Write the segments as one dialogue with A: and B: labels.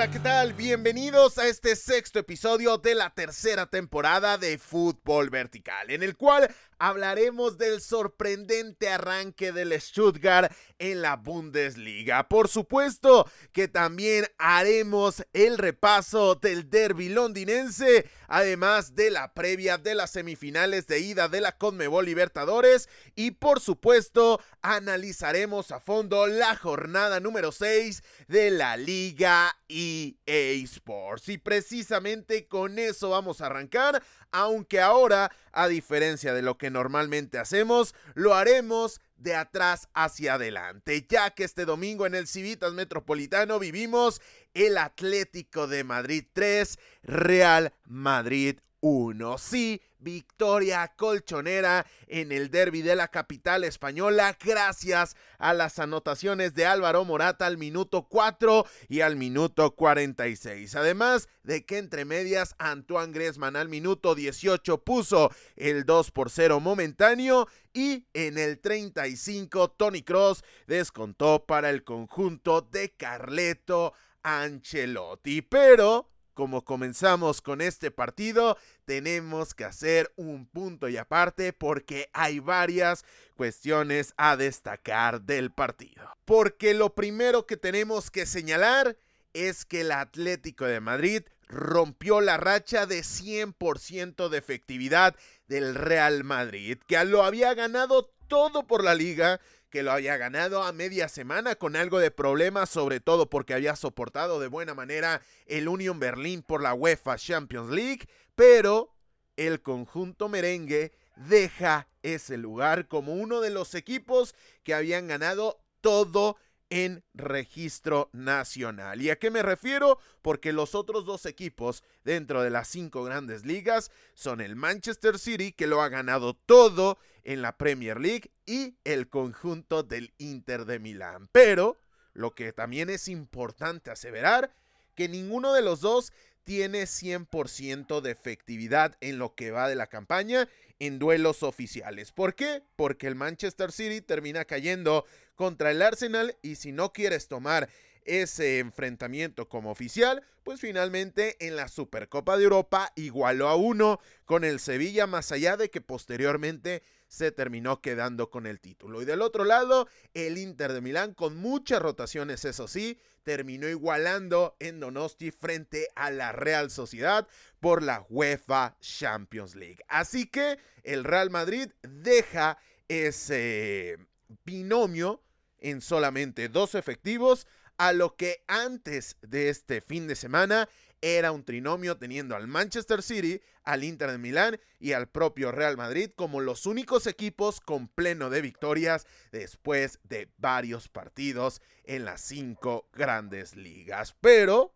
A: Hola, ¿qué tal? Bienvenidos a este sexto episodio de la tercera temporada de Fútbol Vertical, en el cual hablaremos del sorprendente arranque del Stuttgart en la Bundesliga. Por supuesto que también haremos el repaso del derby londinense, además de la previa de las semifinales de ida de la Conmebol Libertadores y por supuesto analizaremos a fondo la jornada número 6 de la Liga EA Sports. Y precisamente con eso vamos a arrancar aunque ahora, a diferencia de lo que normalmente hacemos, lo haremos de atrás hacia adelante, ya que este domingo en el Civitas Metropolitano vivimos el Atlético de Madrid 3, Real Madrid 1. Sí, victoria colchonera en el derby de la capital española gracias a las anotaciones de Álvaro Morata al minuto 4 y al minuto 46. Además de que entre medias Antoine Griezmann al minuto 18 puso el 2 por 0 momentáneo y en el 35 Tony Cross descontó para el conjunto de Carleto Ancelotti. Pero como comenzamos con este partido, tenemos que hacer un punto y aparte porque hay varias cuestiones a destacar del partido. Porque lo primero que tenemos que señalar es que el Atlético de Madrid rompió la racha de 100% de efectividad del Real Madrid, que lo había ganado todo por la liga, que lo había ganado a media semana con algo de problemas, sobre todo porque había soportado de buena manera el Union Berlin por la UEFA Champions League, pero el conjunto merengue deja ese lugar como uno de los equipos que habían ganado todo en registro nacional. ¿Y a qué me refiero? Porque los otros dos equipos dentro de las cinco grandes ligas son el Manchester City, que lo ha ganado todo en la Premier League, y el conjunto del Inter de Milán. Pero lo que también es importante aseverar, que ninguno de los dos tiene 100% de efectividad en lo que va de la campaña en duelos oficiales. ¿Por qué? Porque el Manchester City termina cayendo contra el Arsenal y si no quieres tomar ese enfrentamiento como oficial, pues finalmente en la Supercopa de Europa igualó a uno con el Sevilla, más allá de que posteriormente se terminó quedando con el título. Y del otro lado, el Inter de Milán, con muchas rotaciones, eso sí, terminó igualando en Donosti frente a la Real Sociedad por la UEFA Champions League. Así que el Real Madrid deja ese binomio en solamente dos efectivos, a lo que antes de este fin de semana era un trinomio teniendo al Manchester City, al Inter de Milán y al propio Real Madrid como los únicos equipos con pleno de victorias después de varios partidos en las cinco grandes ligas. Pero,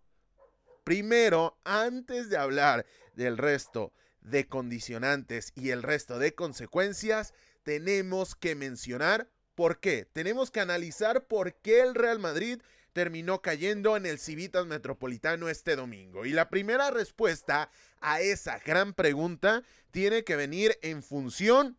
A: primero, antes de hablar del resto de condicionantes y el resto de consecuencias, tenemos que mencionar por qué. Tenemos que analizar por qué el Real Madrid terminó cayendo en el Civitas Metropolitano este domingo. Y la primera respuesta a esa gran pregunta tiene que venir en función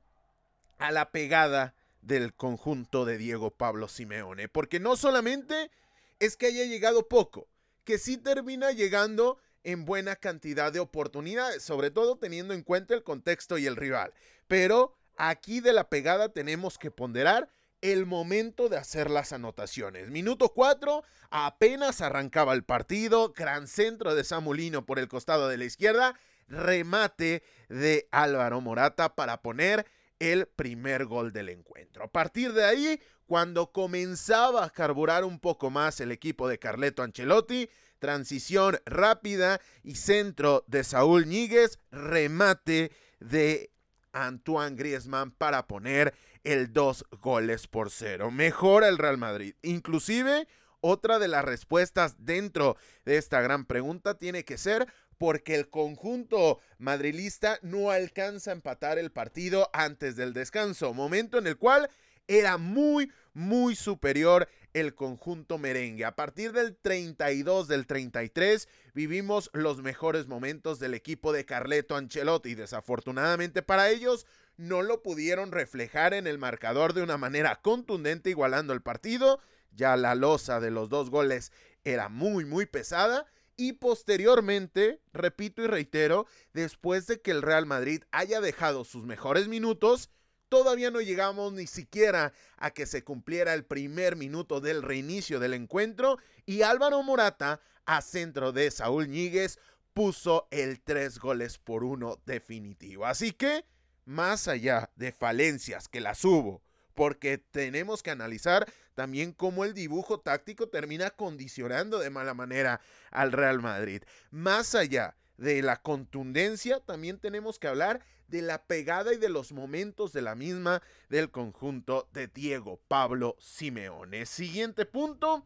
A: a la pegada del conjunto de Diego Pablo Simeone. Porque no solamente es que haya llegado poco, que sí termina llegando en buena cantidad de oportunidades, sobre todo teniendo en cuenta el contexto y el rival. Pero aquí de la pegada tenemos que ponderar el momento de hacer las anotaciones. Minuto 4, apenas arrancaba el partido, gran centro de Samulino por el costado de la izquierda, remate de Álvaro Morata para poner el primer gol del encuentro. A partir de ahí, cuando comenzaba a carburar un poco más el equipo de Carleto Ancelotti, transición rápida y centro de Saúl Ñíguez, remate de Antoine Griezmann para poner el dos goles por cero. Mejora el Real Madrid. Inclusive, otra de las respuestas dentro de esta gran pregunta tiene que ser porque el conjunto madrilista no alcanza a empatar el partido antes del descanso, momento en el cual era muy, muy superior el conjunto merengue. A partir del 32 del 33 vivimos los mejores momentos del equipo de Carleto Ancelotti. Desafortunadamente para ellos no lo pudieron reflejar en el marcador de una manera contundente igualando el partido. Ya la losa de los dos goles era muy muy pesada y posteriormente, repito y reitero, después de que el Real Madrid haya dejado sus mejores minutos, Todavía no llegamos ni siquiera a que se cumpliera el primer minuto del reinicio del encuentro y Álvaro Morata, a centro de Saúl Ñíguez, puso el tres goles por uno definitivo. Así que, más allá de falencias que las hubo, porque tenemos que analizar también cómo el dibujo táctico termina condicionando de mala manera al Real Madrid. Más allá de la contundencia, también tenemos que hablar de la pegada y de los momentos de la misma del conjunto de Diego Pablo Simeone. Siguiente punto.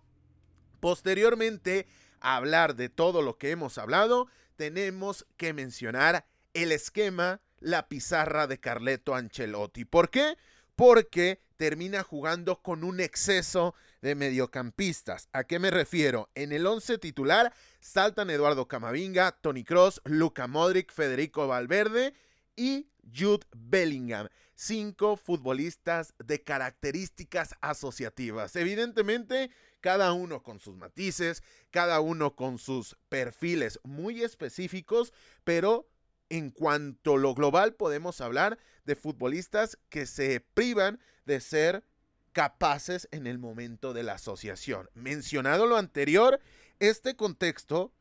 A: Posteriormente, a hablar de todo lo que hemos hablado, tenemos que mencionar el esquema, la pizarra de Carleto Ancelotti. ¿Por qué? Porque termina jugando con un exceso de mediocampistas. ¿A qué me refiero? En el 11 titular saltan Eduardo Camavinga, Tony Cross, Luca Modric, Federico Valverde y Jude Bellingham. Cinco futbolistas de características asociativas. Evidentemente, cada uno con sus matices, cada uno con sus perfiles muy específicos, pero en cuanto a lo global podemos hablar de futbolistas que se privan de ser capaces en el momento de la asociación. Mencionado lo anterior, este contexto,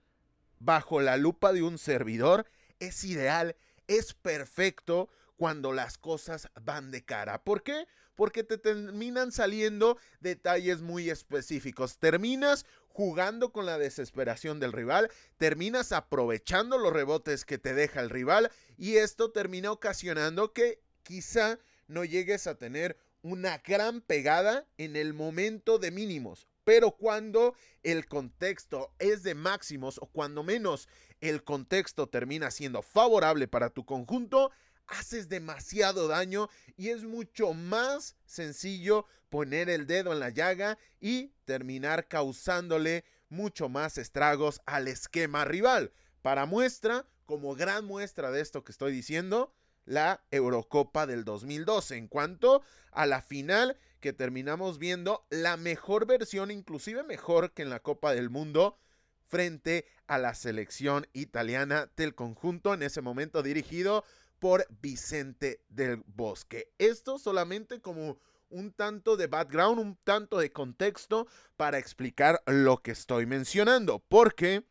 A: bajo la lupa de un servidor, es ideal es perfecto cuando las cosas van de cara. ¿Por qué? Porque te terminan saliendo detalles muy específicos. Terminas jugando con la desesperación del rival, terminas aprovechando los rebotes que te deja el rival y esto termina ocasionando que quizá no llegues a tener una gran pegada en el momento de mínimos. Pero cuando el contexto es de máximos o cuando menos el contexto termina siendo favorable para tu conjunto, haces demasiado daño y es mucho más sencillo poner el dedo en la llaga y terminar causándole mucho más estragos al esquema rival. Para muestra, como gran muestra de esto que estoy diciendo, la Eurocopa del 2012. En cuanto a la final, que terminamos viendo la mejor versión, inclusive mejor que en la Copa del Mundo, frente a la selección italiana del conjunto, en ese momento dirigido por Vicente del Bosque. Esto solamente como un tanto de background, un tanto de contexto para explicar lo que estoy mencionando, porque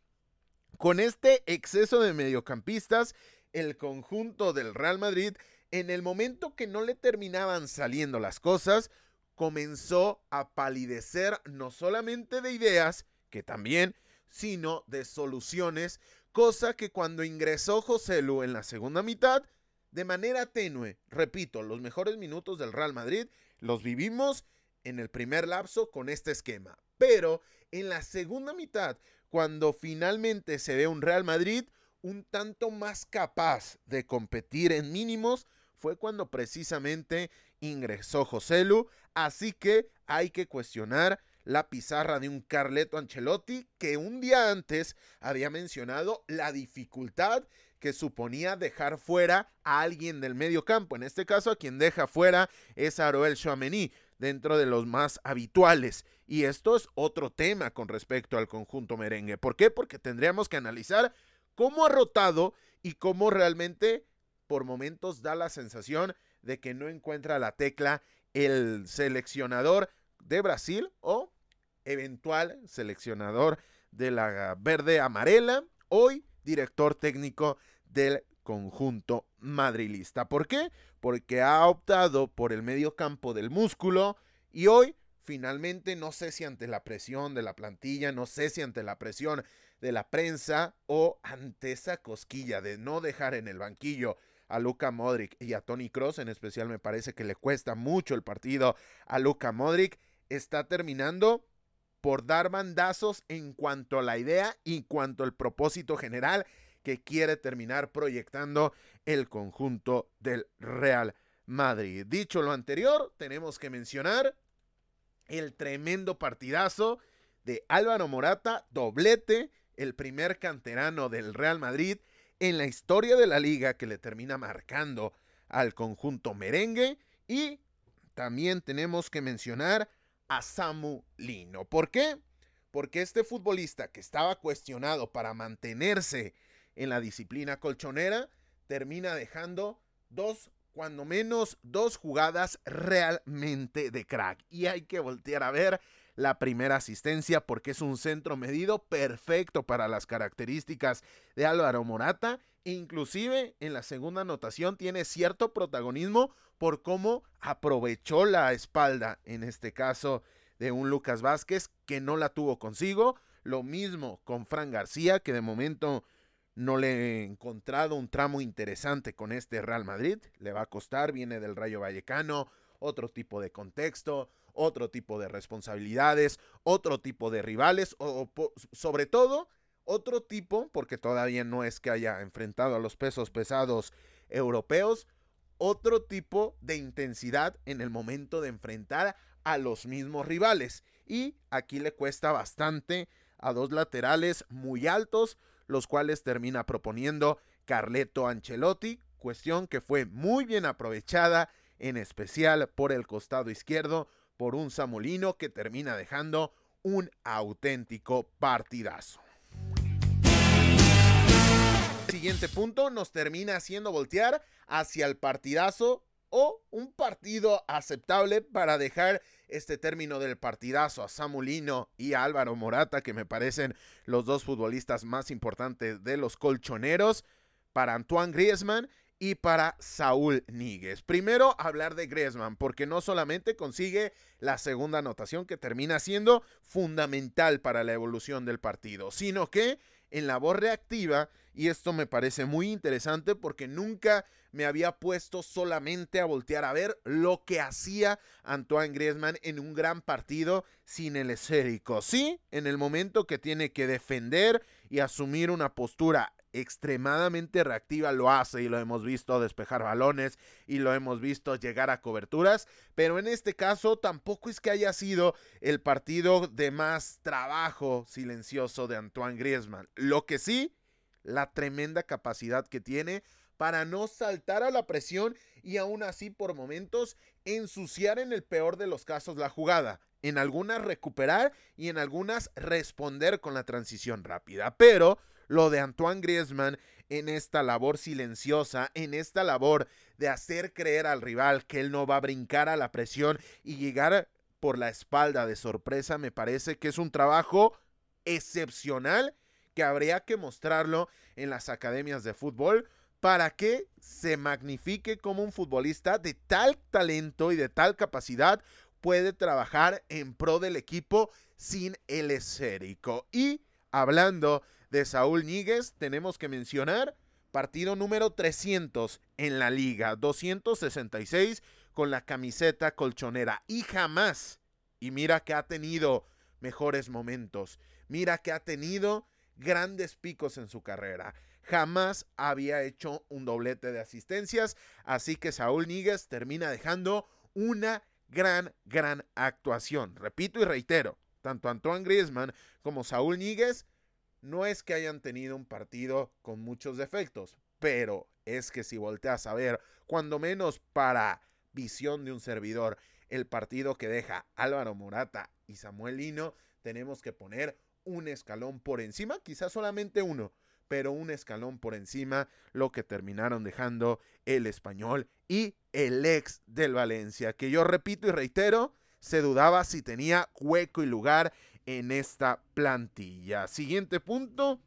A: con este exceso de mediocampistas, el conjunto del Real Madrid, en el momento que no le terminaban saliendo las cosas, comenzó a palidecer no solamente de ideas, que también, sino de soluciones, cosa que cuando ingresó José Lu en la segunda mitad, de manera tenue, repito, los mejores minutos del Real Madrid los vivimos en el primer lapso con este esquema. Pero en la segunda mitad, cuando finalmente se ve un Real Madrid un tanto más capaz de competir en mínimos, fue cuando precisamente ingresó José Lu, así que hay que cuestionar la pizarra de un Carleto Ancelotti que un día antes había mencionado la dificultad que suponía dejar fuera a alguien del medio campo. En este caso, a quien deja fuera es Aroel Chouameni, dentro de los más habituales. Y esto es otro tema con respecto al conjunto merengue. ¿Por qué? Porque tendríamos que analizar cómo ha rotado y cómo realmente por momentos da la sensación de que no encuentra la tecla el seleccionador de Brasil o eventual seleccionador de la verde amarela, hoy director técnico del conjunto madrilista. ¿Por qué? Porque ha optado por el medio campo del músculo y hoy finalmente no sé si ante la presión de la plantilla, no sé si ante la presión de la prensa o ante esa cosquilla de no dejar en el banquillo a Luca Modric y a Tony Cross, en especial me parece que le cuesta mucho el partido a Luca Modric, está terminando por dar bandazos en cuanto a la idea y en cuanto al propósito general que quiere terminar proyectando el conjunto del Real Madrid. Dicho lo anterior, tenemos que mencionar el tremendo partidazo de Álvaro Morata, doblete, el primer canterano del Real Madrid en la historia de la liga que le termina marcando al conjunto merengue y también tenemos que mencionar a Samu Lino. ¿Por qué? Porque este futbolista que estaba cuestionado para mantenerse en la disciplina colchonera termina dejando dos, cuando menos dos jugadas realmente de crack. Y hay que voltear a ver la primera asistencia porque es un centro medido perfecto para las características de Álvaro Morata. Inclusive en la segunda anotación tiene cierto protagonismo por cómo aprovechó la espalda, en este caso de un Lucas Vázquez que no la tuvo consigo. Lo mismo con Fran García, que de momento no le he encontrado un tramo interesante con este Real Madrid. Le va a costar, viene del Rayo Vallecano, otro tipo de contexto, otro tipo de responsabilidades, otro tipo de rivales, o, sobre todo otro tipo, porque todavía no es que haya enfrentado a los pesos pesados europeos, otro tipo de intensidad en el momento de enfrentar a los mismos rivales. Y aquí le cuesta bastante a dos laterales muy altos, los cuales termina proponiendo Carleto Ancelotti, cuestión que fue muy bien aprovechada, en especial por el costado izquierdo, por un Samolino que termina dejando un auténtico partidazo. Siguiente punto nos termina haciendo voltear hacia el partidazo o un partido aceptable para dejar este término del partidazo a Samulino y a Álvaro Morata, que me parecen los dos futbolistas más importantes de los colchoneros, para Antoine Griezmann y para Saúl Níguez. Primero, hablar de Griezmann, porque no solamente consigue la segunda anotación que termina siendo fundamental para la evolución del partido, sino que en labor reactiva, y esto me parece muy interesante porque nunca me había puesto solamente a voltear a ver lo que hacía Antoine Griezmann en un gran partido sin el esférico. Sí, en el momento que tiene que defender y asumir una postura extremadamente reactiva lo hace y lo hemos visto despejar balones y lo hemos visto llegar a coberturas, pero en este caso tampoco es que haya sido el partido de más trabajo silencioso de Antoine Griezmann. Lo que sí, la tremenda capacidad que tiene para no saltar a la presión y aún así por momentos ensuciar en el peor de los casos la jugada. En algunas recuperar y en algunas responder con la transición rápida. Pero lo de Antoine Griezmann en esta labor silenciosa, en esta labor de hacer creer al rival que él no va a brincar a la presión y llegar por la espalda de sorpresa, me parece que es un trabajo excepcional que habría que mostrarlo en las academias de fútbol para que se magnifique como un futbolista de tal talento y de tal capacidad puede trabajar en pro del equipo sin el esférico. Y hablando de Saúl Níguez, tenemos que mencionar partido número 300 en la liga, 266 con la camiseta colchonera y jamás, y mira que ha tenido mejores momentos, mira que ha tenido grandes picos en su carrera. Jamás había hecho un doblete de asistencias, así que Saúl Níguez termina dejando una gran, gran actuación. Repito y reitero, tanto Antoine Griezmann como Saúl Níguez no es que hayan tenido un partido con muchos defectos, pero es que si volteas a ver, cuando menos para visión de un servidor, el partido que deja Álvaro Morata y Samuel Lino, tenemos que poner un escalón por encima, quizás solamente uno, pero un escalón por encima lo que terminaron dejando el español y el ex del Valencia, que yo repito y reitero, se dudaba si tenía hueco y lugar en esta plantilla. Siguiente punto,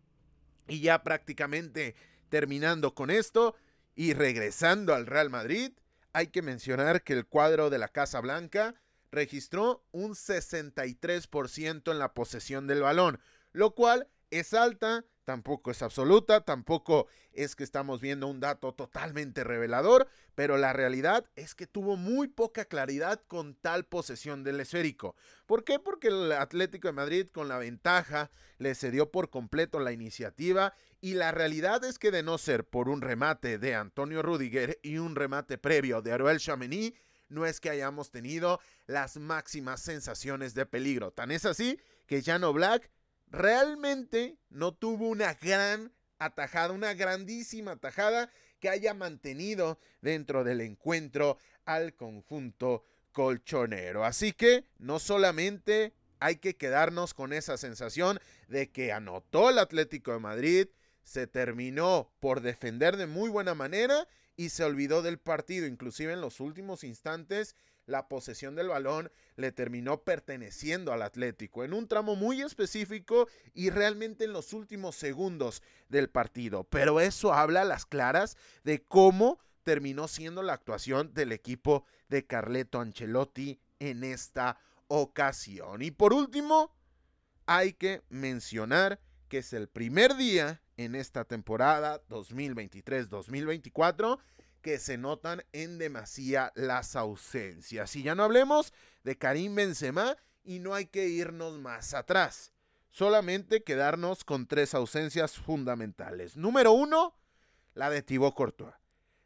A: y ya prácticamente terminando con esto y regresando al Real Madrid, hay que mencionar que el cuadro de la Casa Blanca registró un 63% en la posesión del balón, lo cual es alta tampoco es absoluta, tampoco es que estamos viendo un dato totalmente revelador, pero la realidad es que tuvo muy poca claridad con tal posesión del esférico. ¿Por qué? Porque el Atlético de Madrid con la ventaja le cedió por completo la iniciativa y la realidad es que de no ser por un remate de Antonio Rudiger y un remate previo de Aruel Chamení, no es que hayamos tenido las máximas sensaciones de peligro. Tan es así que Jano Black realmente no tuvo una gran atajada, una grandísima atajada que haya mantenido dentro del encuentro al conjunto colchonero. Así que no solamente hay que quedarnos con esa sensación de que anotó el Atlético de Madrid, se terminó por defender de muy buena manera y se olvidó del partido, inclusive en los últimos instantes la posesión del balón le terminó perteneciendo al Atlético en un tramo muy específico y realmente en los últimos segundos del partido. Pero eso habla a las claras de cómo terminó siendo la actuación del equipo de Carleto Ancelotti en esta ocasión. Y por último, hay que mencionar que es el primer día en esta temporada 2023-2024 que se notan en demasía las ausencias. Y ya no hablemos de Karim Benzema y no hay que irnos más atrás. Solamente quedarnos con tres ausencias fundamentales. Número uno, la de Thibaut Courtois.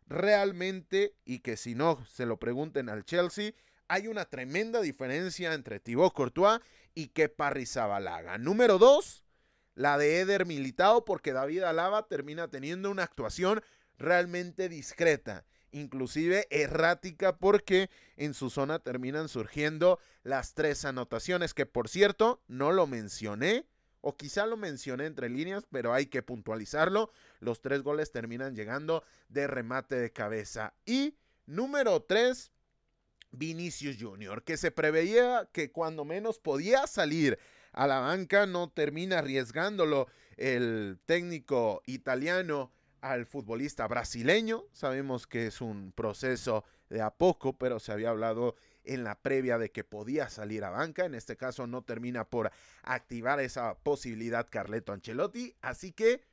A: Realmente, y que si no se lo pregunten al Chelsea, hay una tremenda diferencia entre Thibaut Courtois y Kepa Rizabalaga. Número dos, la de Eder Militao, porque David Alaba termina teniendo una actuación realmente discreta, inclusive errática, porque en su zona terminan surgiendo las tres anotaciones, que por cierto, no lo mencioné, o quizá lo mencioné entre líneas, pero hay que puntualizarlo. Los tres goles terminan llegando de remate de cabeza. Y número tres, Vinicius Jr., que se preveía que cuando menos podía salir a la banca, no termina arriesgándolo el técnico italiano al futbolista brasileño. Sabemos que es un proceso de a poco, pero se había hablado en la previa de que podía salir a banca. En este caso no termina por activar esa posibilidad Carleto Ancelotti. Así que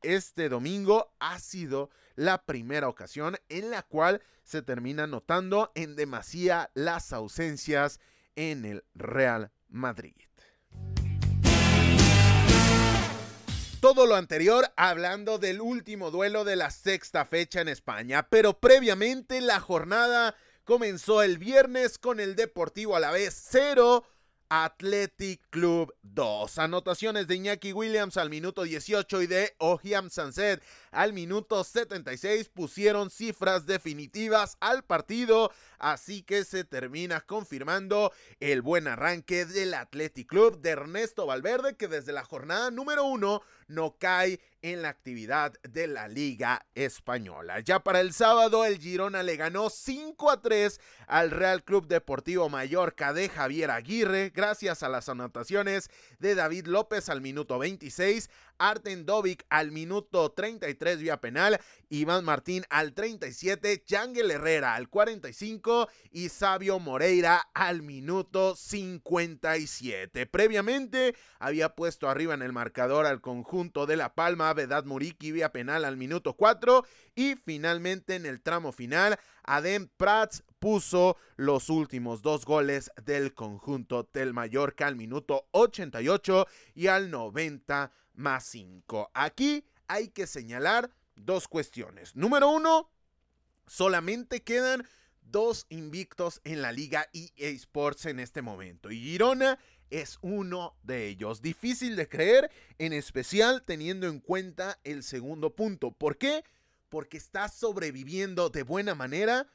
A: este domingo ha sido la primera ocasión en la cual se termina notando en demasía las ausencias en el Real Madrid. Todo lo anterior hablando del último duelo de la sexta fecha en España, pero previamente la jornada comenzó el viernes con el Deportivo a la vez 0 Athletic Club 2. Anotaciones de Iñaki Williams al minuto 18 y de Ohiam Sanset al minuto 76 pusieron cifras definitivas al partido, así que se termina confirmando el buen arranque del Athletic Club de Ernesto Valverde que desde la jornada número 1 no cae en la actividad de la Liga Española. Ya para el sábado, el Girona le ganó 5 a 3 al Real Club Deportivo Mallorca de Javier Aguirre, gracias a las anotaciones de David López al minuto 26, Arten Dovic al minuto 33 vía penal, Iván Martín al 37, Yangel Herrera al 45 y Sabio Moreira al minuto 57. Previamente había puesto arriba en el marcador al conjunto de La Palma, Vedad Muriki vía penal al minuto 4 y finalmente en el tramo final Adem Prats puso los últimos dos goles del conjunto del Mallorca al minuto 88 y al 90 más 5. Aquí hay que señalar dos cuestiones. Número uno, solamente quedan dos invictos en la liga EA Sports en este momento. Y Girona es uno de ellos. Difícil de creer, en especial teniendo en cuenta el segundo punto. ¿Por qué? Porque está sobreviviendo de buena manera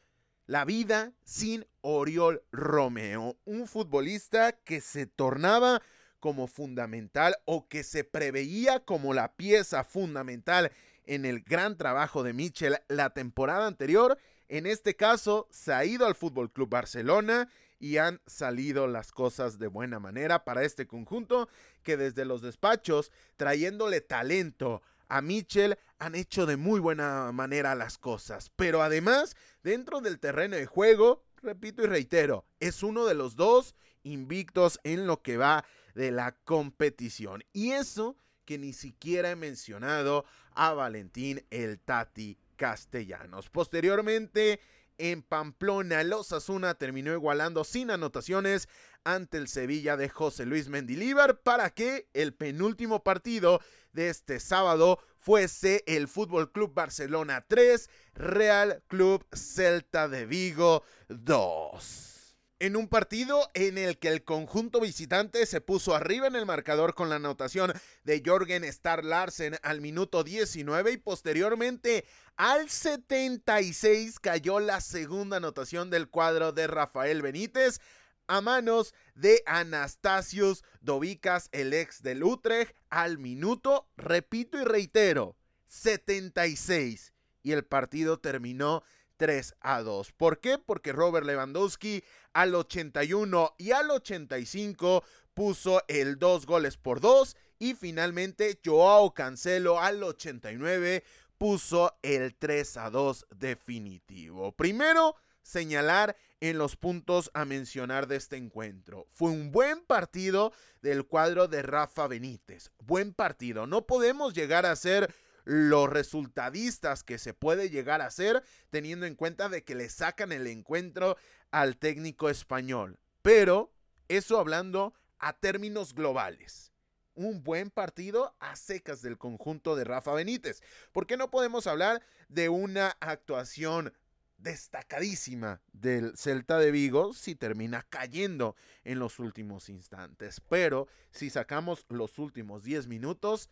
A: la vida sin Oriol Romeo, un futbolista que se tornaba como fundamental o que se preveía como la pieza fundamental en el gran trabajo de Mitchell la temporada anterior. En este caso, se ha ido al Fútbol Club Barcelona y han salido las cosas de buena manera para este conjunto que desde los despachos, trayéndole talento a Mitchell, han hecho de muy buena manera las cosas. Pero además, dentro del terreno de juego, repito y reitero, es uno de los dos invictos en lo que va de la competición. Y eso que ni siquiera he mencionado a Valentín el Tati Castellanos. Posteriormente, en Pamplona, los Asuna terminó igualando sin anotaciones ante el Sevilla de José Luis Mendilíbar para que el penúltimo partido de este sábado fuese el Fútbol Club Barcelona 3, Real Club Celta de Vigo 2 en un partido en el que el conjunto visitante se puso arriba en el marcador con la anotación de Jorgen Star Larsen al minuto 19 y posteriormente al 76 cayó la segunda anotación del cuadro de Rafael Benítez a manos de Anastasios Dovicas, el ex del Utrecht, al minuto, repito y reitero, 76. Y el partido terminó 3 a 2. ¿Por qué? Porque Robert Lewandowski al 81 y al 85 puso el 2 goles por 2 y finalmente Joao Cancelo al 89 puso el 3 a 2 definitivo. Primero, señalar en los puntos a mencionar de este encuentro. Fue un buen partido del cuadro de Rafa Benítez. Buen partido. No podemos llegar a ser los resultadistas que se puede llegar a ser teniendo en cuenta de que le sacan el encuentro al técnico español. Pero eso hablando a términos globales. Un buen partido a secas del conjunto de Rafa Benítez. ¿Por qué no podemos hablar de una actuación destacadísima del Celta de Vigo si termina cayendo en los últimos instantes. Pero si sacamos los últimos 10 minutos,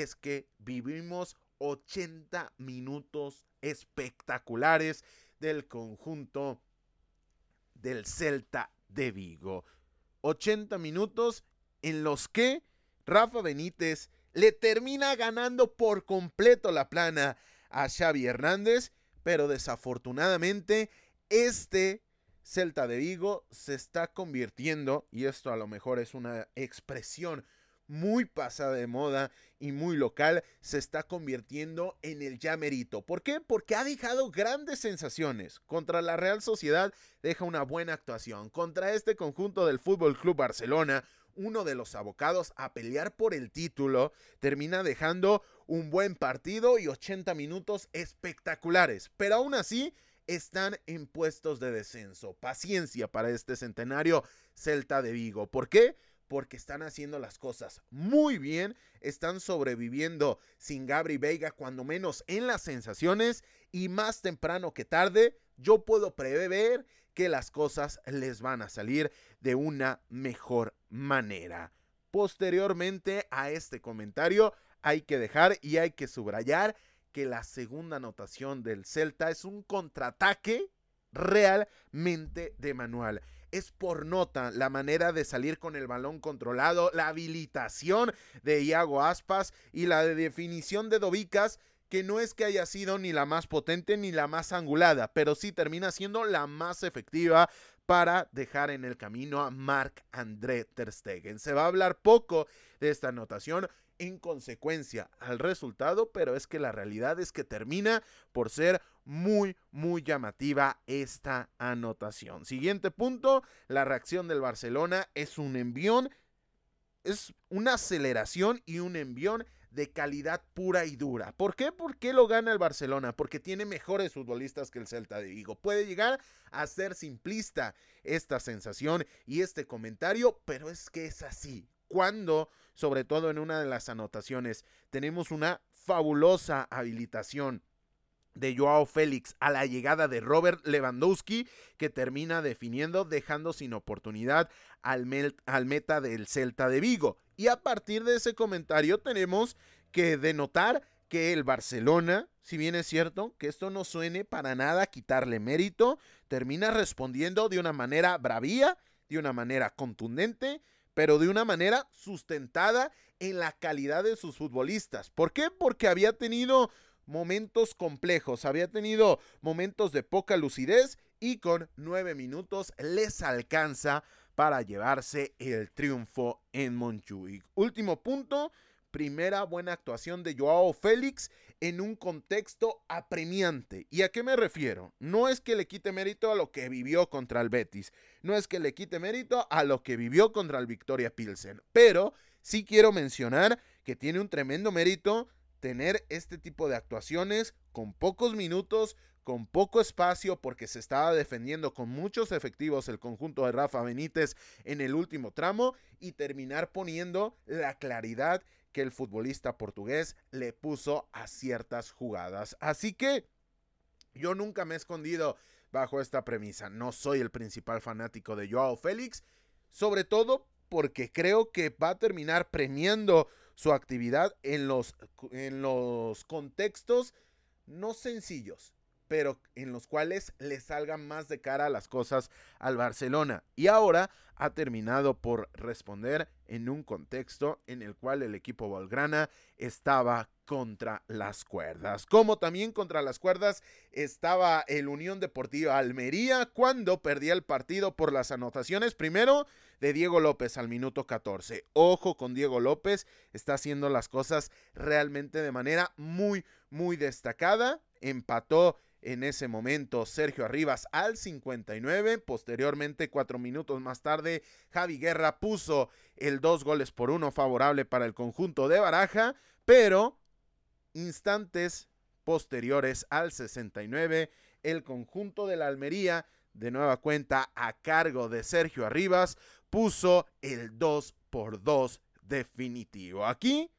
A: es que vivimos 80 minutos espectaculares del conjunto del Celta de Vigo. 80 minutos en los que Rafa Benítez le termina ganando por completo la plana a Xavi Hernández pero desafortunadamente este Celta de Vigo se está convirtiendo, y esto a lo mejor es una expresión muy pasada de moda y muy local, se está convirtiendo en el llamerito. ¿Por qué? Porque ha dejado grandes sensaciones. Contra la Real Sociedad deja una buena actuación. Contra este conjunto del Fútbol Club Barcelona, uno de los abocados a pelear por el título, termina dejando un buen partido y 80 minutos espectaculares. Pero aún así están en puestos de descenso. Paciencia para este centenario Celta de Vigo. ¿Por qué? Porque están haciendo las cosas muy bien, están sobreviviendo sin Gabri Veiga, cuando menos en las sensaciones, y más temprano que tarde, yo puedo prever que las cosas les van a salir de una mejor manera. Posteriormente a este comentario hay que dejar y hay que subrayar que la segunda anotación del Celta es un contraataque realmente de manual. Es por nota la manera de salir con el balón controlado, la habilitación de Iago Aspas y la definición de Dovicas que no es que haya sido ni la más potente ni la más angulada, pero sí termina siendo la más efectiva para dejar en el camino a Marc André Ter Stegen. Se va a hablar poco de esta anotación en consecuencia al resultado, pero es que la realidad es que termina por ser muy, muy llamativa esta anotación. Siguiente punto, la reacción del Barcelona es un envión, es una aceleración y un envión de calidad pura y dura. ¿Por qué? ¿Por qué lo gana el Barcelona? Porque tiene mejores futbolistas que el Celta de Vigo. Puede llegar a ser simplista esta sensación y este comentario, pero es que es así. Cuando, sobre todo en una de las anotaciones, tenemos una fabulosa habilitación de Joao Félix a la llegada de Robert Lewandowski, que termina definiendo, dejando sin oportunidad al, al, meta del Celta de Vigo. Y a partir de ese comentario tenemos que denotar que el Barcelona, si bien es cierto que esto no suene para nada quitarle mérito, termina respondiendo de una manera bravía, de una manera contundente, pero de una manera sustentada en la calidad de sus futbolistas. ¿Por qué? Porque había tenido momentos complejos, había tenido momentos de poca lucidez y con nueve minutos les alcanza para llevarse el triunfo en Montjuic. Último punto, primera buena actuación de Joao Félix en un contexto apremiante. ¿Y a qué me refiero? No es que le quite mérito a lo que vivió contra el Betis, no es que le quite mérito a lo que vivió contra el Victoria Pilsen, pero sí quiero mencionar que tiene un tremendo mérito tener este tipo de actuaciones con pocos minutos, con poco espacio porque se estaba defendiendo con muchos efectivos el conjunto de Rafa Benítez en el último tramo y terminar poniendo la claridad que el futbolista portugués le puso a ciertas jugadas. Así que yo nunca me he escondido bajo esta premisa. No soy el principal fanático de Joao Félix, sobre todo porque creo que va a terminar premiando su actividad en los, en los contextos no sencillos, pero en los cuales le salgan más de cara las cosas al Barcelona. Y ahora ha terminado por responder en un contexto en el cual el equipo Volgrana estaba contra las cuerdas. Como también contra las cuerdas estaba el Unión Deportiva Almería cuando perdía el partido por las anotaciones primero de Diego López al minuto 14. Ojo con Diego López, está haciendo las cosas realmente de manera muy, muy destacada. Empató en ese momento Sergio Arribas al 59. Posteriormente, cuatro minutos más tarde, Javi Guerra puso el dos goles por uno favorable para el conjunto de Baraja, pero instantes posteriores al 69, el conjunto de la Almería, de nueva cuenta a cargo de Sergio Arribas, puso el 2 por 2 definitivo. Aquí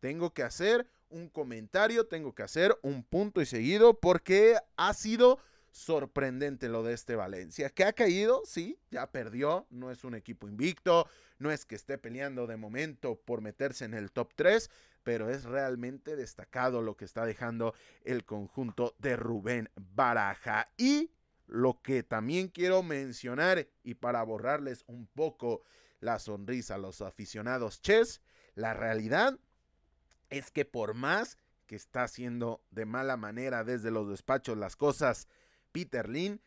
A: tengo que hacer un comentario, tengo que hacer un punto y seguido porque ha sido sorprendente lo de este Valencia, que ha caído, sí, ya perdió, no es un equipo invicto, no es que esté peleando de momento por meterse en el top 3, pero es realmente destacado lo que está dejando el conjunto de Rubén Baraja. Y lo que también quiero mencionar, y para borrarles un poco la sonrisa a los aficionados chess, la realidad es que por más que está haciendo de mala manera desde los despachos las cosas Peter Lin,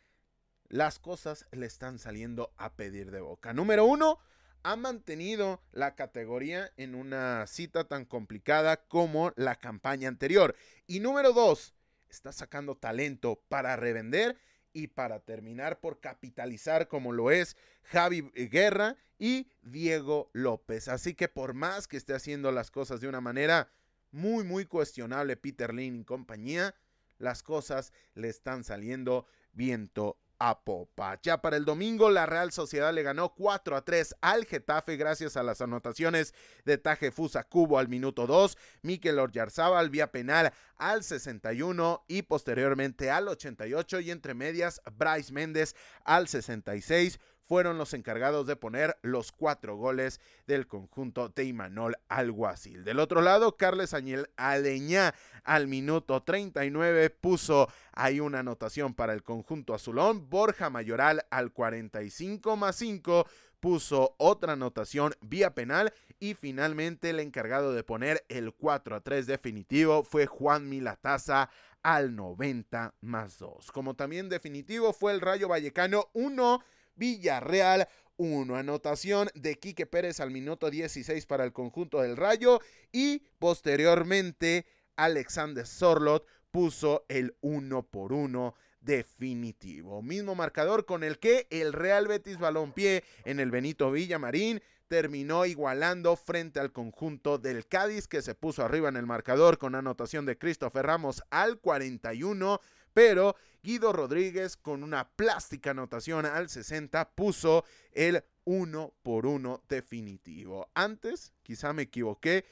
A: las cosas le están saliendo a pedir de boca. Número uno, ha mantenido la categoría en una cita tan complicada como la campaña anterior. Y número dos, está sacando talento para revender y para terminar por capitalizar como lo es Javi Guerra y Diego López. Así que por más que esté haciendo las cosas de una manera muy muy cuestionable Peter Lin y compañía, las cosas le están saliendo viento a popa. Ya para el domingo, la Real Sociedad le ganó 4 a 3 al Getafe gracias a las anotaciones de Taje Fusa Cubo al minuto 2, Mikel Orjarzábal vía penal al 61 y posteriormente al 88 y entre medias Bryce Méndez al 66 fueron los encargados de poner los cuatro goles del conjunto de Imanol Alguacil. Del otro lado, Carles Añel Aleñá al minuto 39 puso ahí una anotación para el conjunto azulón. Borja Mayoral al 45 más 5 puso otra anotación vía penal y finalmente el encargado de poner el 4 a 3 definitivo fue Juan Milataza al 90 más 2. Como también definitivo fue el Rayo Vallecano 1 Villarreal 1. Anotación de Quique Pérez al minuto 16 para el conjunto del Rayo y posteriormente Alexander Sorlot puso el 1 por 1 definitivo. Mismo marcador con el que el Real Betis Balompié en el Benito Villamarín terminó igualando frente al conjunto del Cádiz que se puso arriba en el marcador con anotación de Christopher Ramos al 41 pero Guido Rodríguez con una plástica anotación al 60 puso el 1 por 1 definitivo. Antes, quizá me equivoqué,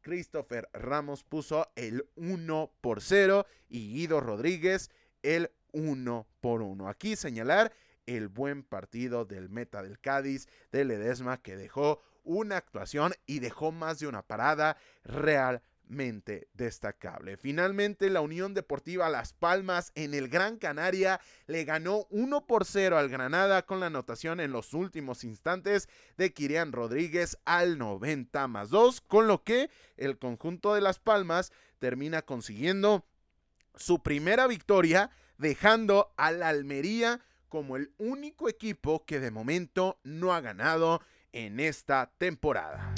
A: Christopher Ramos puso el 1 por 0 y Guido Rodríguez el 1 por 1. Aquí señalar el buen partido del meta del Cádiz, de Ledesma, que dejó una actuación y dejó más de una parada real destacable. Finalmente, la Unión Deportiva Las Palmas en el Gran Canaria le ganó 1 por 0 al Granada con la anotación en los últimos instantes de Kirian Rodríguez al 90 más 2, con lo que el conjunto de Las Palmas termina consiguiendo su primera victoria, dejando al Almería como el único equipo que de momento no ha ganado en esta temporada.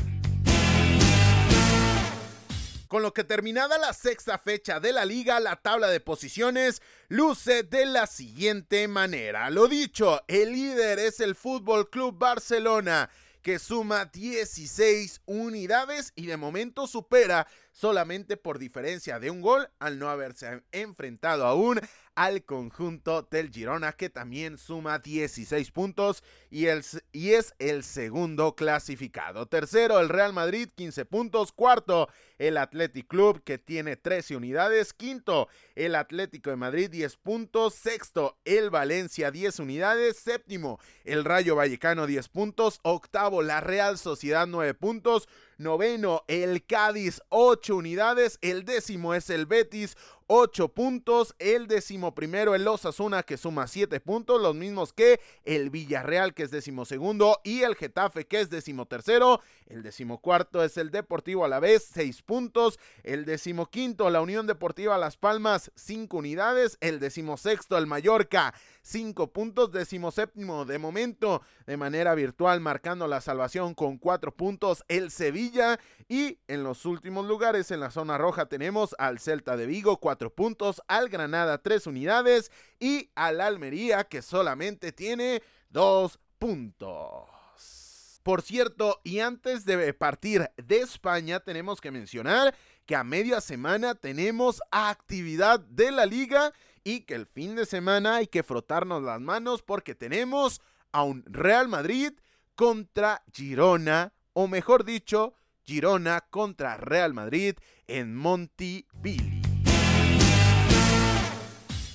A: Con lo que terminada la sexta fecha de la liga, la tabla de posiciones luce de la siguiente manera. Lo dicho, el líder es el Fútbol Club Barcelona que suma 16 unidades y de momento supera solamente por diferencia de un gol al no haberse enfrentado aún al conjunto del Girona que también suma 16 puntos y, y, es el segundo clasificado. Tercero el Real Madrid 15 puntos. Cuarto el Athletic Club que tiene 13 unidades. Quinto el Atlético de Madrid 10 puntos. Sexto el Valencia 10 unidades. Séptimo el Rayo Vallecano 10 puntos. Octavo la Real Sociedad 9 puntos. Noveno, el Cádiz, 8 unidades. El décimo es el Betis, 8 puntos. El décimo primero, el Osasuna, que suma 7 puntos, los mismos que el Villarreal, que es décimo segundo, y el Getafe, que es décimo tercero. El decimocuarto es el Deportivo a la vez, 6 puntos. El decimoquinto, la Unión Deportiva Las Palmas, 5 unidades. El decimosexto, el Mallorca, 5 puntos. Decimoséptimo, de momento, de manera virtual, marcando la salvación con 4 puntos. El Sevilla. Y en los últimos lugares, en la zona roja, tenemos al Celta de Vigo, 4 puntos. Al Granada, 3 unidades. Y al Almería, que solamente tiene 2 puntos. Por cierto, y antes de partir de España, tenemos que mencionar que a media semana tenemos actividad de la liga y que el fin de semana hay que frotarnos las manos porque tenemos a un Real Madrid contra Girona, o mejor dicho, Girona contra Real Madrid en Montivilli.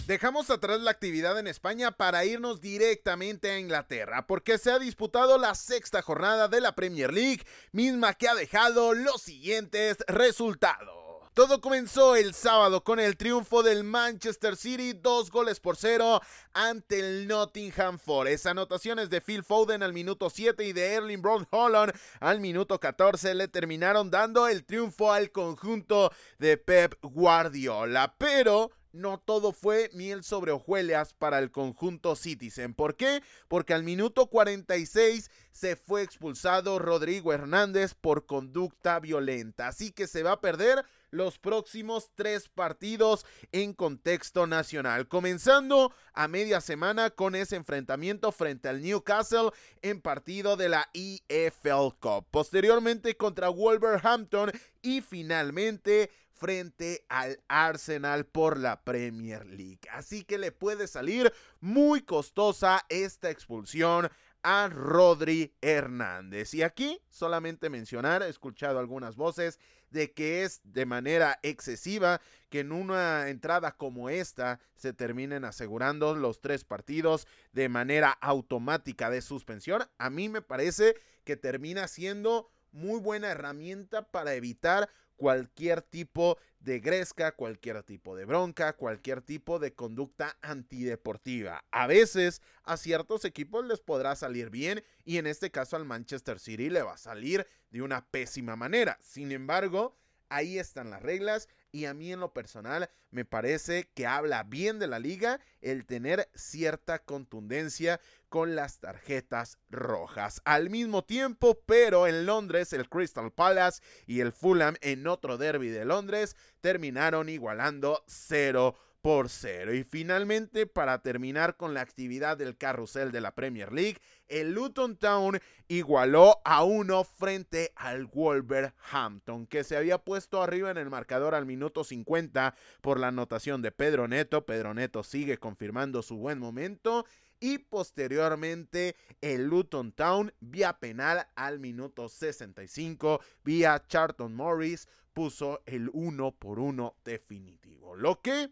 A: Dejamos atrás la actividad en España para irnos directamente a Inglaterra, porque se ha disputado la sexta jornada de la Premier League, misma que ha dejado los siguientes resultados. Todo comenzó el sábado con el triunfo del Manchester City, dos goles por cero ante el Nottingham Forest. Anotaciones de Phil Foden al minuto 7 y de Erling Brown Holland al minuto 14 le terminaron dando el triunfo al conjunto de Pep Guardiola. Pero no todo fue miel sobre hojuelas para el conjunto Citizen. ¿Por qué? Porque al minuto 46 se fue expulsado Rodrigo Hernández por conducta violenta. Así que se va a perder los próximos tres partidos en contexto nacional. Comenzando a media semana con ese enfrentamiento frente al Newcastle en partido de la EFL Cup. Posteriormente contra Wolverhampton y finalmente frente al Arsenal por la Premier League. Así que le puede salir muy costosa esta expulsión a Rodri Hernández. Y aquí solamente mencionar, he escuchado algunas voces de que es de manera excesiva que en una entrada como esta se terminen asegurando los tres partidos de manera automática de suspensión. A mí me parece que termina siendo muy buena herramienta para evitar cualquier tipo de gresca, cualquier tipo de bronca, cualquier tipo de conducta antideportiva. A veces a ciertos equipos les podrá salir bien y en este caso al Manchester City le va a salir de una pésima manera. Sin embargo, ahí están las reglas y a mí en lo personal me parece que habla bien de la liga el tener cierta contundencia con las tarjetas rojas. Al mismo tiempo, pero en Londres, el Crystal Palace y el Fulham en otro derby de Londres terminaron igualando 0 por cero. Y finalmente, para terminar con la actividad del carrusel de la Premier League, el Luton Town igualó a uno frente al Wolverhampton, que se había puesto arriba en el marcador al minuto 50 por la anotación de Pedro Neto. Pedro Neto sigue confirmando su buen momento. Y posteriormente el Luton Town vía penal al minuto 65 vía Charlton Morris puso el 1 por 1 definitivo. Lo que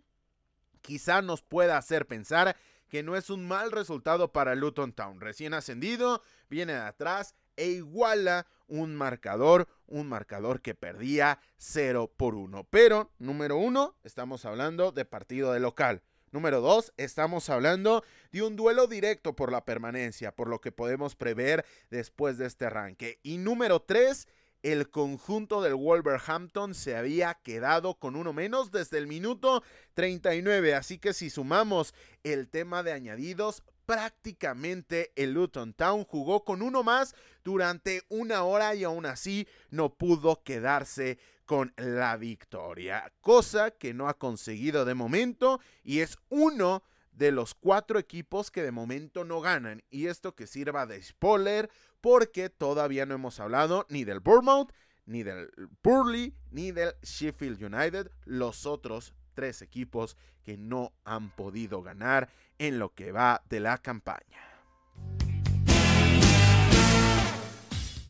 A: quizá nos pueda hacer pensar que no es un mal resultado para Luton Town. Recién ascendido, viene de atrás e iguala un marcador, un marcador que perdía 0 por 1. Pero, número 1, estamos hablando de partido de local. Número 2, estamos hablando de un duelo directo por la permanencia, por lo que podemos prever después de este arranque. Y número 3, el conjunto del Wolverhampton se había quedado con uno menos desde el minuto 39. Así que si sumamos el tema de añadidos, prácticamente el Luton Town jugó con uno más durante una hora y aún así no pudo quedarse con la victoria, cosa que no ha conseguido de momento y es uno los cuatro equipos que de momento no ganan. Y esto que sirva de spoiler porque todavía no hemos hablado ni del Bournemouth, ni del Burley, ni del Sheffield United, los otros tres equipos que no han podido ganar en lo que va de la campaña.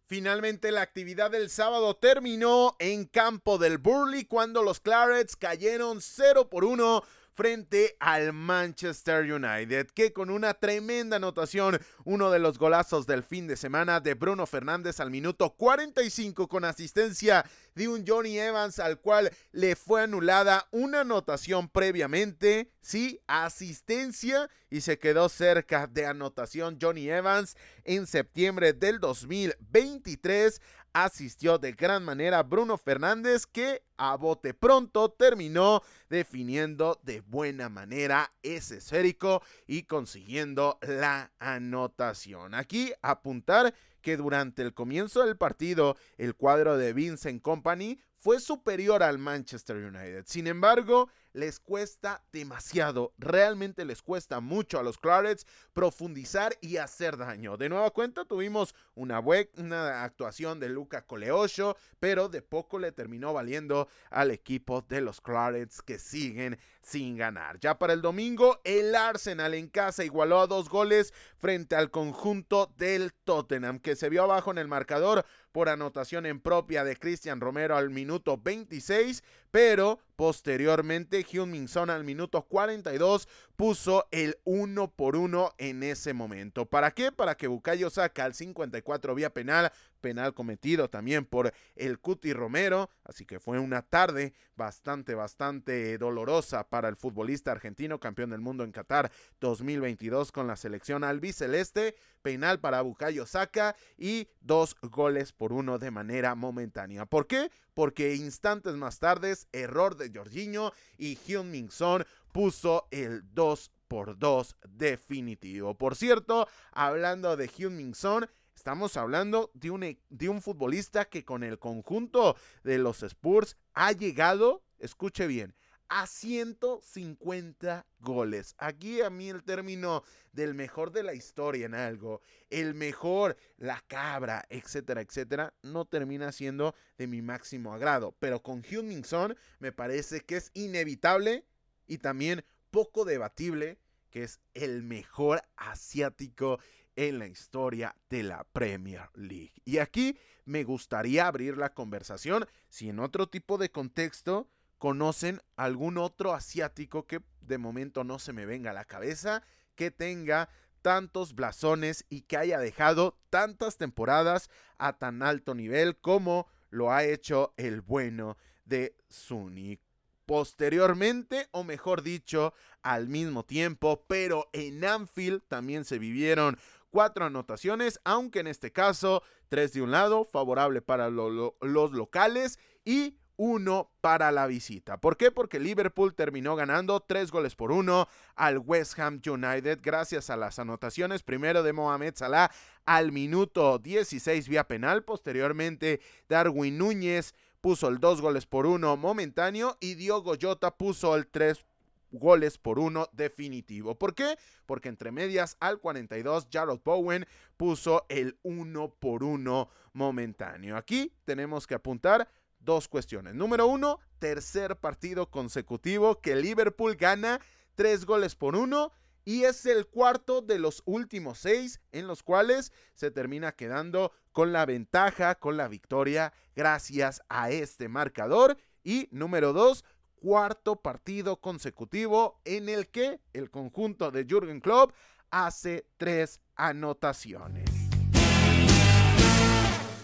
A: Finalmente la actividad del sábado terminó en campo del Burley cuando los Clarets cayeron 0 por 1 frente al Manchester United, que con una tremenda anotación, uno de los golazos del fin de semana de Bruno Fernández al minuto 45 con asistencia de un Johnny Evans al cual le fue anulada una anotación previamente, sí, asistencia y se quedó cerca de anotación Johnny Evans en septiembre del 2023 asistió de gran manera Bruno Fernández que a bote pronto terminó definiendo de buena manera ese esférico y consiguiendo la anotación. Aquí apuntar que durante el comienzo del partido el cuadro de Vincent Company fue superior al Manchester United. Sin embargo, les cuesta demasiado, realmente les cuesta mucho a los Clarets profundizar y hacer daño. De nueva cuenta tuvimos una, una actuación de Luca Coleocho, pero de poco le terminó valiendo al equipo de los Clarets que siguen sin ganar. Ya para el domingo, el Arsenal en casa igualó a dos goles frente al conjunto del Tottenham, que se vio abajo en el marcador por anotación en propia de Cristian Romero al minuto 26, pero posteriormente Hyun Son al minuto 42 puso el 1 por 1 en ese momento. ¿Para qué? Para que Bukayo saca al 54 vía penal penal cometido también por el Cuti Romero, así que fue una tarde bastante, bastante dolorosa para el futbolista argentino, campeón del mundo en Qatar 2022 con la selección albiceleste, penal para Bukayo Saka y dos goles por uno de manera momentánea. ¿Por qué? Porque instantes más tarde, error de Jorginho y Hyun Min Son puso el 2 por 2 definitivo. Por cierto, hablando de Hyun Min Son, Estamos hablando de un, e, de un futbolista que con el conjunto de los Spurs ha llegado, escuche bien, a 150 goles. Aquí a mí el término del mejor de la historia en algo, el mejor, la cabra, etcétera, etcétera, no termina siendo de mi máximo agrado. Pero con Hyun Son me parece que es inevitable y también poco debatible que es el mejor asiático en la historia de la Premier League. Y aquí me gustaría abrir la conversación si en otro tipo de contexto conocen algún otro asiático que de momento no se me venga a la cabeza, que tenga tantos blasones y que haya dejado tantas temporadas a tan alto nivel como lo ha hecho el bueno de Sunny. Posteriormente, o mejor dicho, al mismo tiempo, pero en Anfield también se vivieron cuatro anotaciones, aunque en este caso tres de un lado, favorable para los locales y uno para la visita. ¿Por qué? Porque Liverpool terminó ganando tres goles por uno al West Ham United gracias a las anotaciones primero de Mohamed Salah al minuto 16 vía penal, posteriormente Darwin Núñez puso el dos goles por uno momentáneo y Diogo Jota puso el tres goles por uno definitivo. ¿Por qué? Porque entre medias al 42 Jarrod Bowen puso el uno por uno momentáneo. Aquí tenemos que apuntar dos cuestiones. Número uno, tercer partido consecutivo que Liverpool gana tres goles por uno y es el cuarto de los últimos seis en los cuales se termina quedando con la ventaja, con la victoria gracias a este marcador. Y número dos, cuarto partido consecutivo en el que el conjunto de Jürgen Klopp hace tres anotaciones.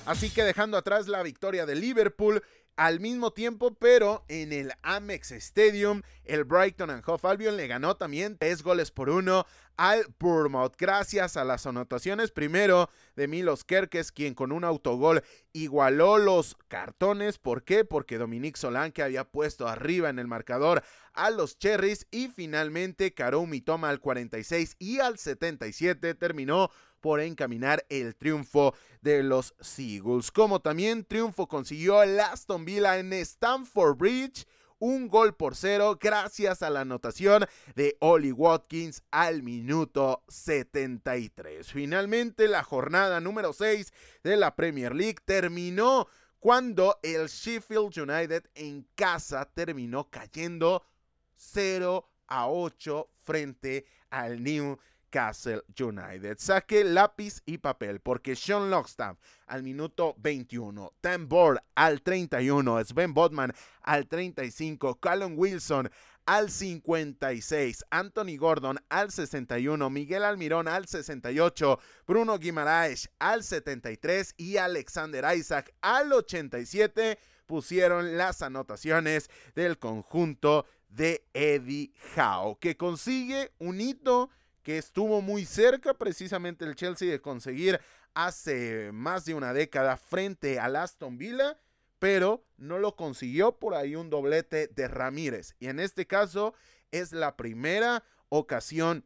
A: Así que dejando atrás la victoria de Liverpool, al mismo tiempo, pero en el Amex Stadium, el Brighton and Hove Albion le ganó también tres goles por uno al Bournemouth gracias a las anotaciones primero de Milos Kerkes quien con un autogol igualó los cartones. ¿Por qué? Porque Dominique Solanke había puesto arriba en el marcador a los Cherries y finalmente Karumi toma al 46 y al 77 terminó por encaminar el triunfo de los Seagulls. Como también triunfo consiguió el Aston Villa en Stamford Bridge un gol por cero gracias a la anotación de Ollie Watkins al minuto 73. Finalmente la jornada número 6 de la Premier League terminó cuando el Sheffield United en casa terminó cayendo 0 a 8 frente al New Castle United. Saque lápiz y papel porque Sean Lockstaff al minuto 21, Tim al 31, Sven Botman al 35, Callum Wilson al 56, Anthony Gordon al 61, Miguel Almirón al 68, Bruno Guimaraes al 73 y Alexander Isaac al 87 pusieron las anotaciones del conjunto de Eddie Howe, que consigue un hito que estuvo muy cerca precisamente el Chelsea de conseguir hace más de una década frente al Aston Villa, pero no lo consiguió por ahí un doblete de Ramírez. Y en este caso es la primera ocasión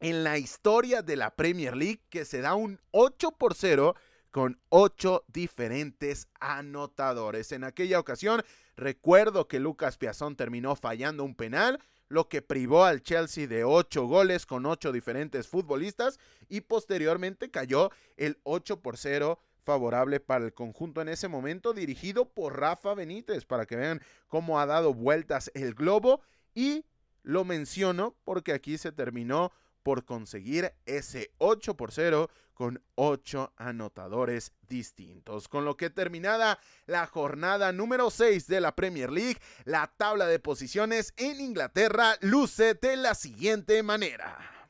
A: en la historia de la Premier League que se da un 8 por 0 con 8 diferentes anotadores. En aquella ocasión recuerdo que Lucas Piazón terminó fallando un penal lo que privó al Chelsea de ocho goles con ocho diferentes futbolistas y posteriormente cayó el 8 por 0 favorable para el conjunto en ese momento dirigido por Rafa Benítez para que vean cómo ha dado vueltas el globo. Y lo menciono porque aquí se terminó por conseguir ese 8 por 0 con 8 anotadores distintos. Con lo que terminada la jornada número 6 de la Premier League, la tabla de posiciones en Inglaterra luce de la siguiente manera.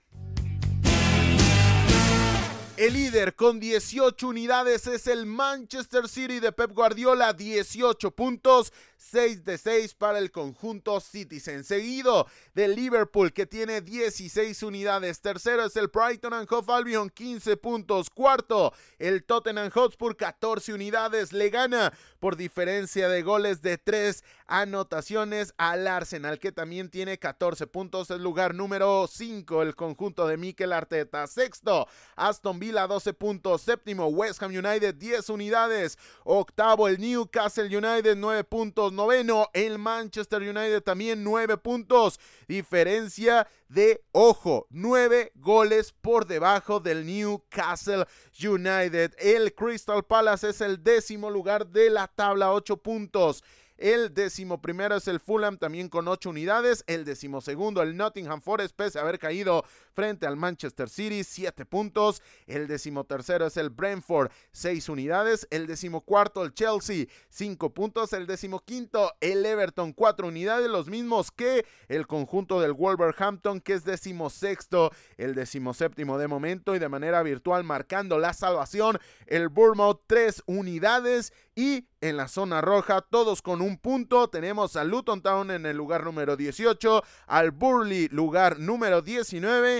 A: El líder con 18 unidades es el Manchester City de Pep Guardiola, 18 puntos, 6 de 6 para el conjunto Citizen. Seguido del Liverpool que tiene 16 unidades. Tercero es el Brighton and Hove Albion, 15 puntos. Cuarto, el Tottenham Hotspur, 14 unidades. Le gana por diferencia de goles de 3 anotaciones al Arsenal que también tiene 14 puntos. El lugar número 5, el conjunto de Mikel Arteta. Sexto, Aston Villa 12 puntos. Séptimo, West Ham United 10 unidades. Octavo, el Newcastle United 9 puntos. Noveno, el Manchester United también 9 puntos. Diferencia de ojo, 9 goles por debajo del Newcastle United. El Crystal Palace es el décimo lugar de la tabla, 8 puntos. El décimo primero es el Fulham también con 8 unidades. El décimo segundo el Nottingham Forest pese a haber caído frente al Manchester City 7 puntos. El décimo tercero es el Brentford 6 unidades. El décimo cuarto el Chelsea 5 puntos. El décimo quinto el Everton 4 unidades. Los mismos que el conjunto del Wolverhampton que es décimo sexto. El décimo séptimo de momento y de manera virtual marcando la salvación. El Bournemouth 3 unidades y en la zona roja, todos con un punto. Tenemos a Luton Town en el lugar número 18, al Burley lugar número 19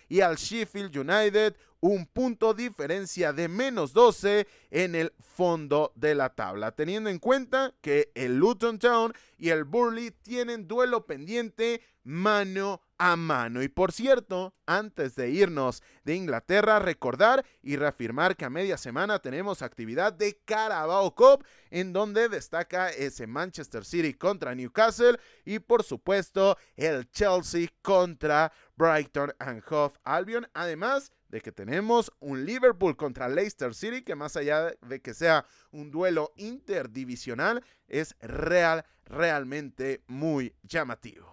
A: y al Sheffield United un punto diferencia de menos 12 en el fondo de la tabla, teniendo en cuenta que el Luton Town y el Burley tienen duelo pendiente mano a mano. Y por cierto, antes de irnos de Inglaterra, recordar y reafirmar que a media semana tenemos actividad de Carabao Cup, en donde destaca ese Manchester City contra Newcastle y por supuesto el Chelsea contra Brighton and Hove Albion. Además, de que tenemos un Liverpool contra Leicester City que más allá de que sea un duelo interdivisional es real, realmente muy llamativo.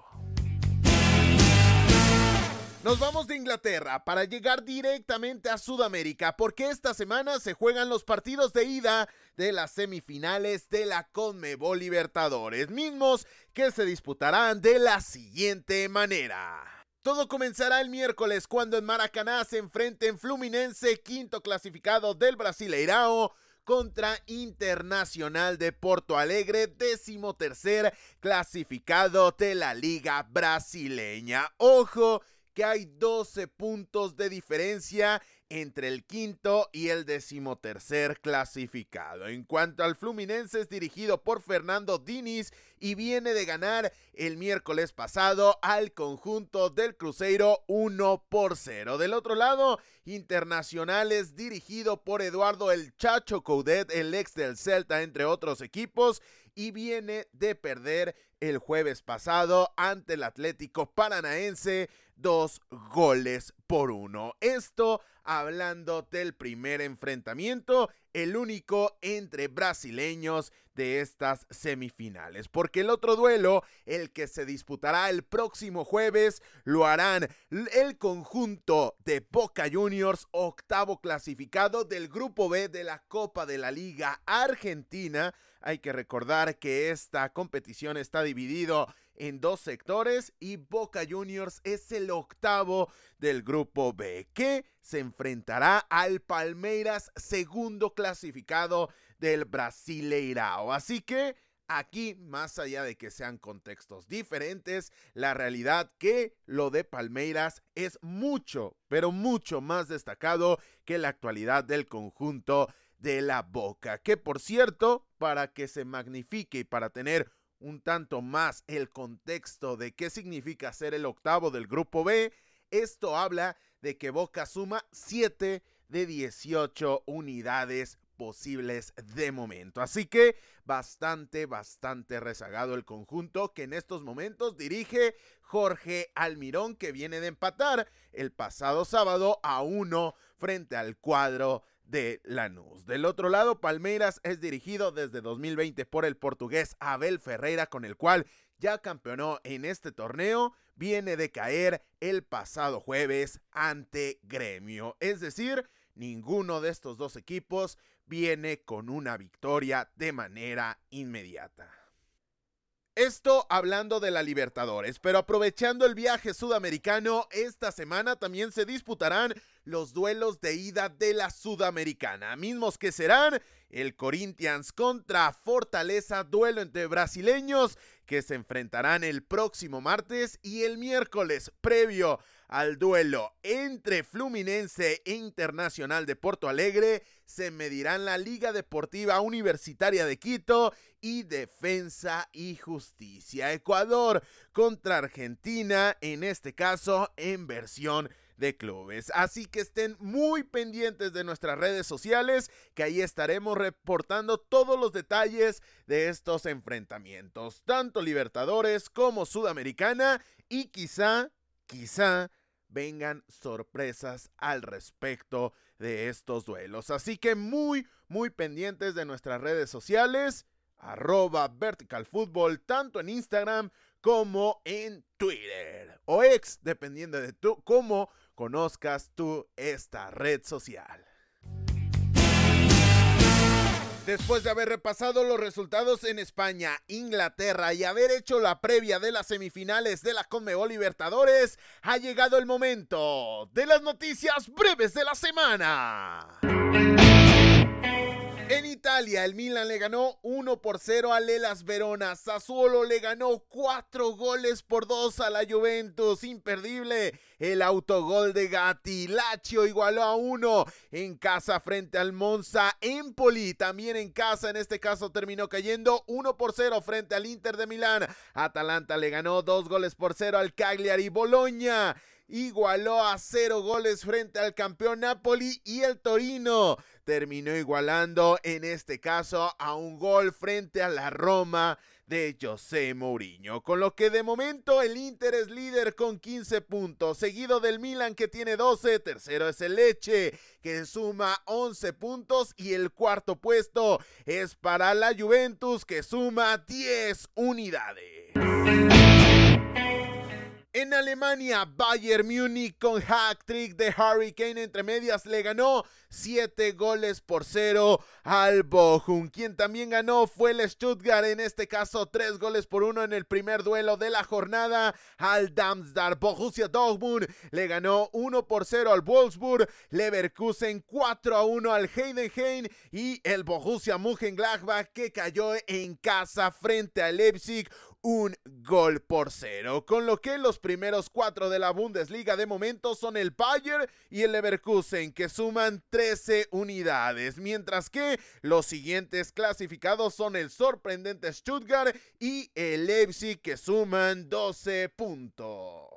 A: Nos vamos de Inglaterra para llegar directamente a Sudamérica porque esta semana se juegan los partidos de ida de las semifinales de la Conmebol Libertadores, mismos que se disputarán de la siguiente manera. Todo comenzará el miércoles cuando en Maracaná se enfrenten Fluminense, quinto clasificado del Brasileirao, contra Internacional de Porto Alegre, décimo tercer clasificado de la Liga Brasileña. Ojo que hay 12 puntos de diferencia entre el quinto y el decimotercer clasificado. En cuanto al Fluminense es dirigido por Fernando Diniz y viene de ganar el miércoles pasado al conjunto del Cruzeiro 1 por 0. Del otro lado, Internacional es dirigido por Eduardo El Chacho Coudet, el ex del Celta, entre otros equipos, y viene de perder el jueves pasado ante el Atlético Paranaense dos goles por uno. Esto hablando del primer enfrentamiento, el único entre brasileños de estas semifinales. Porque el otro duelo, el que se disputará el próximo jueves, lo harán el conjunto de Boca Juniors, octavo clasificado del Grupo B de la Copa de la Liga Argentina. Hay que recordar que esta competición está dividido en dos sectores y Boca Juniors es el octavo del grupo B que se enfrentará al Palmeiras segundo clasificado del Brasileirao. Así que Aquí, más allá de que sean contextos diferentes, la realidad que lo de Palmeiras es mucho, pero mucho más destacado que la actualidad del conjunto de la Boca. Que por cierto, para que se magnifique y para tener un tanto más el contexto de qué significa ser el octavo del grupo B, esto habla de que Boca suma 7 de 18 unidades posibles de momento. Así que bastante, bastante rezagado el conjunto que en estos momentos dirige Jorge Almirón que viene de empatar el pasado sábado a uno frente al cuadro de Lanús. Del otro lado, Palmeiras es dirigido desde 2020 por el portugués Abel Ferreira, con el cual ya campeonó en este torneo, viene de caer el pasado jueves ante Gremio. Es decir, ninguno de estos dos equipos viene con una victoria de manera inmediata. Esto hablando de la Libertadores, pero aprovechando el viaje sudamericano, esta semana también se disputarán los duelos de ida de la Sudamericana, mismos que serán el Corinthians contra Fortaleza, duelo entre brasileños que se enfrentarán el próximo martes y el miércoles previo al duelo entre Fluminense e Internacional de Porto Alegre se medirán la Liga Deportiva Universitaria de Quito y Defensa y Justicia. Ecuador contra Argentina, en este caso en versión de clubes. Así que estén muy pendientes de nuestras redes sociales, que ahí estaremos reportando todos los detalles de estos enfrentamientos, tanto Libertadores como Sudamericana, y quizá, quizá vengan sorpresas al respecto de estos duelos. Así que muy, muy pendientes de nuestras redes sociales, arroba Vertical tanto en Instagram como en Twitter o ex, dependiendo de tú cómo conozcas tú esta red social. Después de haber repasado los resultados en España, Inglaterra y haber hecho la previa de las semifinales de la Conmebol Libertadores, ha llegado el momento de las noticias breves de la semana. Italia, el Milan le ganó 1 por 0 al Elas Verona. Sassuolo le ganó 4 goles por 2 a la Juventus. Imperdible el autogol de Gatti. Lazio igualó a 1 en casa frente al Monza. Empoli también en casa. En este caso terminó cayendo 1 por 0 frente al Inter de Milán. Atalanta le ganó 2 goles por 0 al Cagliari. Bologna igualó a 0 goles frente al campeón Napoli y el Torino terminó igualando en este caso a un gol frente a la Roma de José Mourinho, con lo que de momento el Inter es líder con 15 puntos, seguido del Milan que tiene 12, tercero es el Leche que suma 11 puntos y el cuarto puesto es para la Juventus que suma 10 unidades. En Alemania, Bayern Múnich con hack trick de Harry Kane entre medias le ganó 7 goles por 0 al Bochum. Quien también ganó fue el Stuttgart, en este caso 3 goles por 1 en el primer duelo de la jornada al Darmstadt. Borussia Dortmund le ganó 1 por 0 al Wolfsburg, Leverkusen 4 a 1 al Heidenheim y el Borussia Mönchengladbach que cayó en casa frente al Leipzig un gol por cero, con lo que los primeros cuatro de la Bundesliga de momento son el Bayern y el Leverkusen, que suman 13 unidades, mientras que los siguientes clasificados son el sorprendente Stuttgart y el Leipzig, que suman 12 puntos.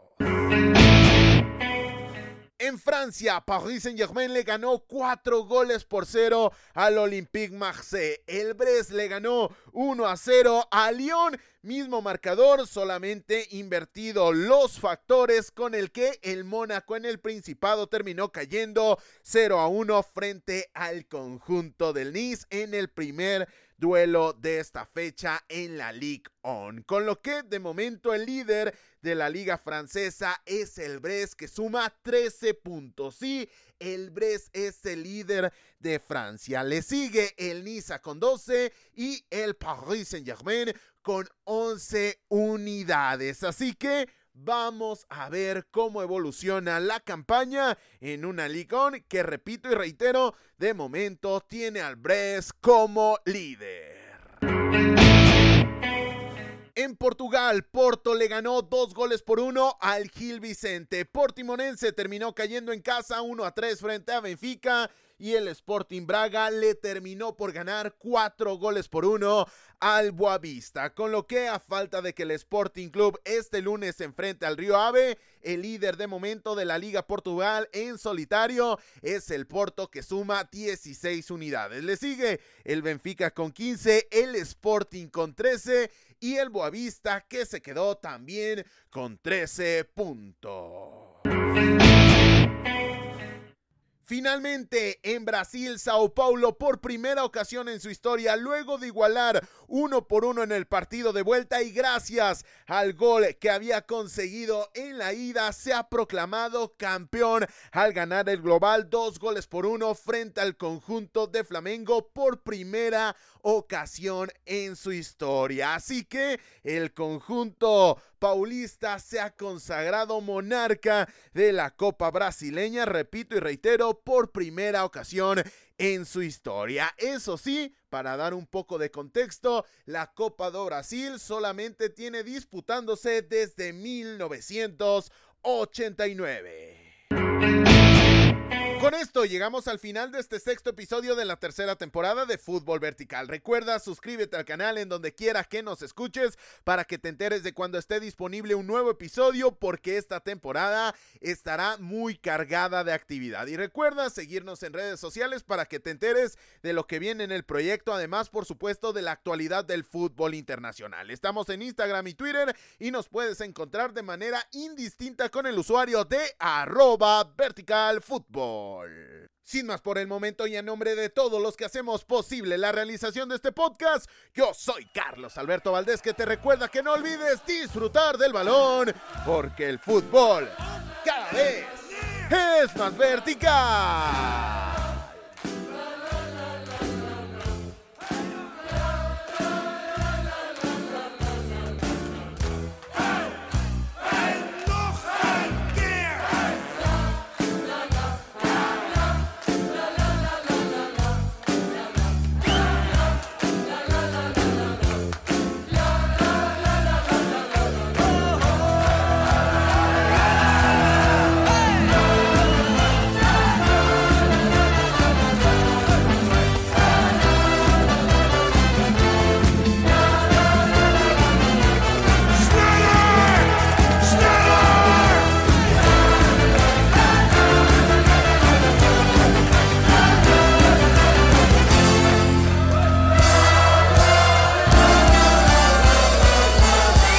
A: En Francia, Paris Saint-Germain le ganó 4 goles por 0 al Olympique Marseille. El Brest le ganó 1 a 0 a Lyon. Mismo marcador, solamente invertido los factores con el que el Mónaco en el Principado terminó cayendo 0 a 1 frente al conjunto del Nice en el primer duelo de esta fecha en la Ligue 1. Con lo que de momento el líder de la liga francesa es el Brest que suma 13 puntos. Sí, el Brest es el líder de Francia. Le sigue el Niza con 12 y el Paris Saint-Germain con 11 unidades. Así que Vamos a ver cómo evoluciona la campaña en una Ligue que, repito y reitero, de momento tiene al Brest como líder. Portugal, Porto le ganó dos goles por uno al Gil Vicente. Portimonense terminó cayendo en casa 1 a 3 frente a Benfica y el Sporting Braga le terminó por ganar cuatro goles por uno al Boavista, con lo que a falta de que el Sporting Club este lunes se enfrente al Río Ave, el líder de momento de la Liga Portugal en solitario es el Porto que suma 16 unidades. Le sigue el Benfica con 15, el Sporting con 13 y el Boavista que se quedó también con 13 puntos. Finalmente, en Brasil, Sao Paulo, por primera ocasión en su historia, luego de igualar uno por uno en el partido de vuelta y gracias al gol que había conseguido en la ida, se ha proclamado campeón al ganar el global dos goles por uno frente al conjunto de Flamengo por primera ocasión en su historia. Así que el conjunto paulista se ha consagrado monarca de la Copa Brasileña, repito y reitero, por primera ocasión en su historia. Eso sí, para dar un poco de contexto, la Copa do Brasil solamente tiene disputándose desde 1989. Con esto llegamos al final de este sexto episodio de la tercera temporada de Fútbol Vertical. Recuerda, suscríbete al canal en donde quiera que nos escuches para que te enteres de cuando esté disponible un nuevo episodio porque esta temporada estará muy cargada de actividad. Y recuerda seguirnos en redes sociales para que te enteres de lo que viene en el proyecto, además por supuesto de la actualidad del fútbol internacional. Estamos en Instagram y Twitter y nos puedes encontrar de manera indistinta con el usuario de arroba vertical sin más por el momento y en nombre de todos los que hacemos posible la realización de este podcast, yo soy Carlos Alberto Valdés que te recuerda que no olvides disfrutar del balón porque el fútbol cada vez es más vertical.